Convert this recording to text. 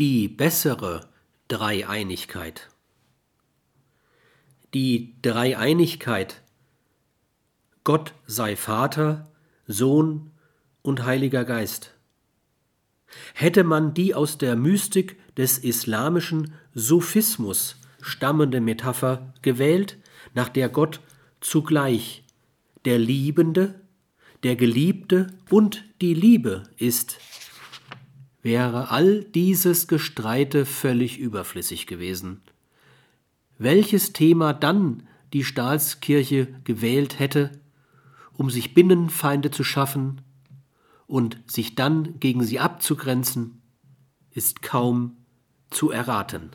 die bessere Dreieinigkeit. Die Dreieinigkeit Gott sei Vater, Sohn und Heiliger Geist. Hätte man die aus der Mystik des islamischen Sufismus stammende Metapher gewählt, nach der Gott zugleich der Liebende, der Geliebte und die Liebe ist, wäre all dieses Gestreite völlig überflüssig gewesen. Welches Thema dann die Staatskirche gewählt hätte, um sich Binnenfeinde zu schaffen und sich dann gegen sie abzugrenzen, ist kaum zu erraten.